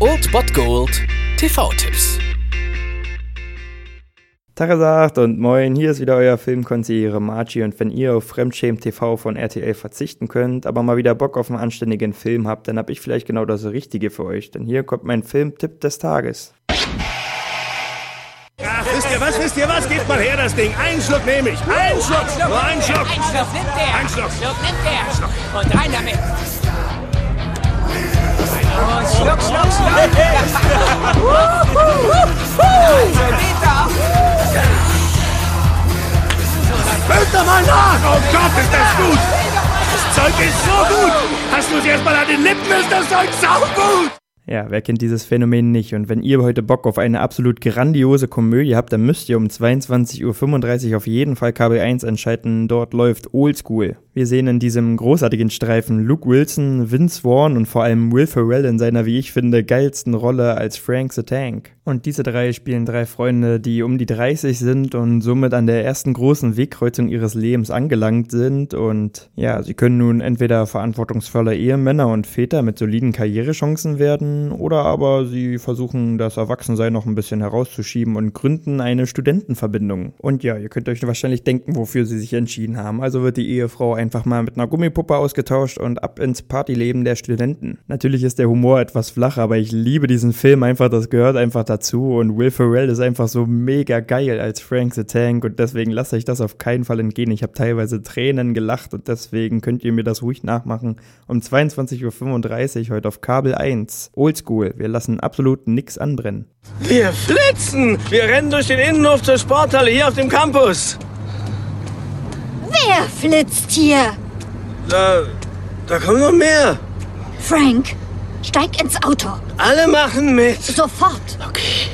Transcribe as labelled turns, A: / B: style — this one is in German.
A: Old Bot Gold TV-Tipps.
B: Tagesagt und moin, hier ist wieder euer Filmkonsigliere Margie und wenn ihr auf Fremdschämen TV von RTL verzichten könnt, aber mal wieder Bock auf einen anständigen Film habt, dann hab ich vielleicht genau das Richtige für euch, denn hier kommt mein Filmtipp des Tages.
C: Ach, wisst ihr was, wisst ihr was? Gebt mal her das Ding. Einen Schluck nehme ich. Einen Schluck. Nur einen Schluck.
D: Ein Schluck nimmt der.
C: Ein Schluck.
D: Schluck nimmt der. Und rein damit. Den da.
C: Hört doch mal nach. Oh Gott, ist das gut. Das Zeug ist so gut. Hast du es erst mal an den Lippen, ist das Zeug saugut.
B: Ja, wer kennt dieses Phänomen nicht? Und wenn ihr heute Bock auf eine absolut grandiose Komödie habt, dann müsst ihr um 22.35 Uhr auf jeden Fall Kabel 1 einschalten. Dort läuft Oldschool. Wir sehen in diesem großartigen Streifen Luke Wilson, Vince Vaughn und vor allem Will Ferrell in seiner, wie ich finde, geilsten Rolle als Frank the Tank. Und diese drei spielen drei Freunde, die um die 30 sind und somit an der ersten großen Wegkreuzung ihres Lebens angelangt sind. Und ja, sie können nun entweder verantwortungsvolle Ehemänner und Väter mit soliden Karrierechancen werden, oder aber sie versuchen das Erwachsensein noch ein bisschen herauszuschieben und gründen eine Studentenverbindung. Und ja, ihr könnt euch wahrscheinlich denken, wofür sie sich entschieden haben. Also wird die Ehefrau einfach mal mit einer Gummipuppe ausgetauscht und ab ins Partyleben der Studenten. Natürlich ist der Humor etwas flach, aber ich liebe diesen Film einfach, das gehört einfach dazu und Will Ferrell ist einfach so mega geil als Frank the Tank und deswegen lasst euch das auf keinen Fall entgehen. Ich habe teilweise Tränen gelacht und deswegen könnt ihr mir das ruhig nachmachen. Um 22.35 Uhr heute auf Kabel 1. Oldschool, wir lassen absolut nix anbrennen.
C: Wir flitzen. Wir rennen durch den Innenhof zur Sporthalle hier auf dem Campus.
E: Wer flitzt hier?
C: Da, da kommen noch mehr.
E: Frank, steig ins Auto.
C: Alle machen mit.
E: Sofort.
C: Okay.